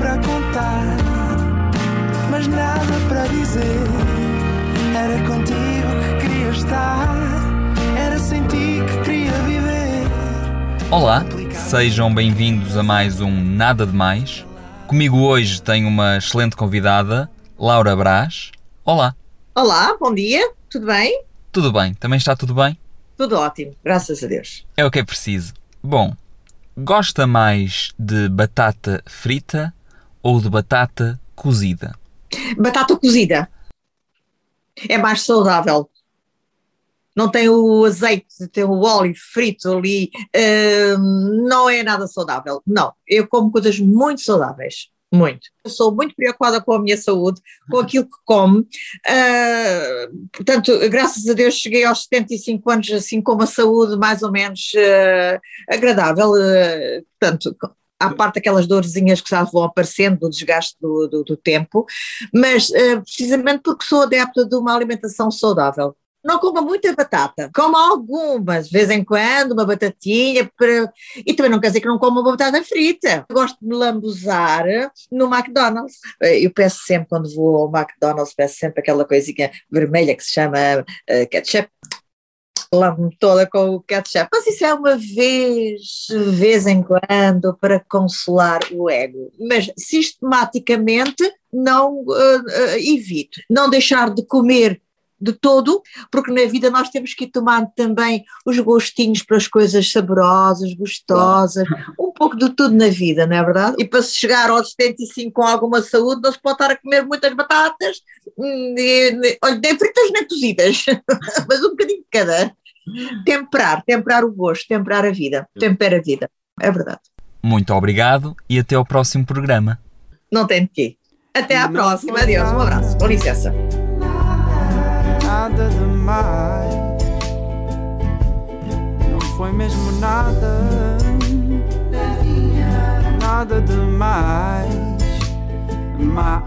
para contar, mas nada para dizer. Era contigo que queria estar, era sem ti que queria viver. Olá, sejam bem-vindos a mais um Nada de Mais. Comigo hoje tenho uma excelente convidada, Laura Brás. Olá. Olá, bom dia, tudo bem? Tudo bem? Também está tudo bem? Tudo ótimo, graças a Deus. É o que é preciso. Bom, gosta mais de batata frita ou de batata cozida? Batata cozida é mais saudável. Não tem o azeite, tem o óleo frito ali, hum, não é nada saudável. Não, eu como coisas muito saudáveis. Muito. Eu sou muito preocupada com a minha saúde, com aquilo que como. Uh, portanto, graças a Deus cheguei aos 75 anos assim com uma saúde mais ou menos uh, agradável. Uh, portanto, à parte aquelas dorzinhas que já vão aparecendo do desgaste do, do, do tempo, mas precisamente porque sou adepta de uma alimentação saudável não coma muita batata, coma algumas, de vez em quando, uma batatinha, para... e também não quer dizer que não coma uma batata frita. Eu gosto de lambuzar no McDonald's. Eu peço sempre, quando vou ao McDonald's, peço sempre aquela coisinha vermelha que se chama uh, ketchup. Lambo-me toda com o ketchup, mas isso é uma vez, de vez em quando, para consolar o ego. Mas sistematicamente não uh, uh, evito. Não deixar de comer de todo, porque na vida nós temos que ir tomando também os gostinhos para as coisas saborosas, gostosas, um pouco de tudo na vida, não é verdade? E para se chegar aos 75 com alguma saúde, não se pode estar a comer muitas batatas, hum, nem, nem fritas nem cozidas, mas um bocadinho de cada. Temperar, temperar o gosto, temperar a vida, tempera a vida, é verdade. Muito obrigado e até ao próximo programa. Não tem de quê. Até à próxima, adeus, um abraço, com licença. nada demais. Não foi mesmo nada, nada demais. Mais.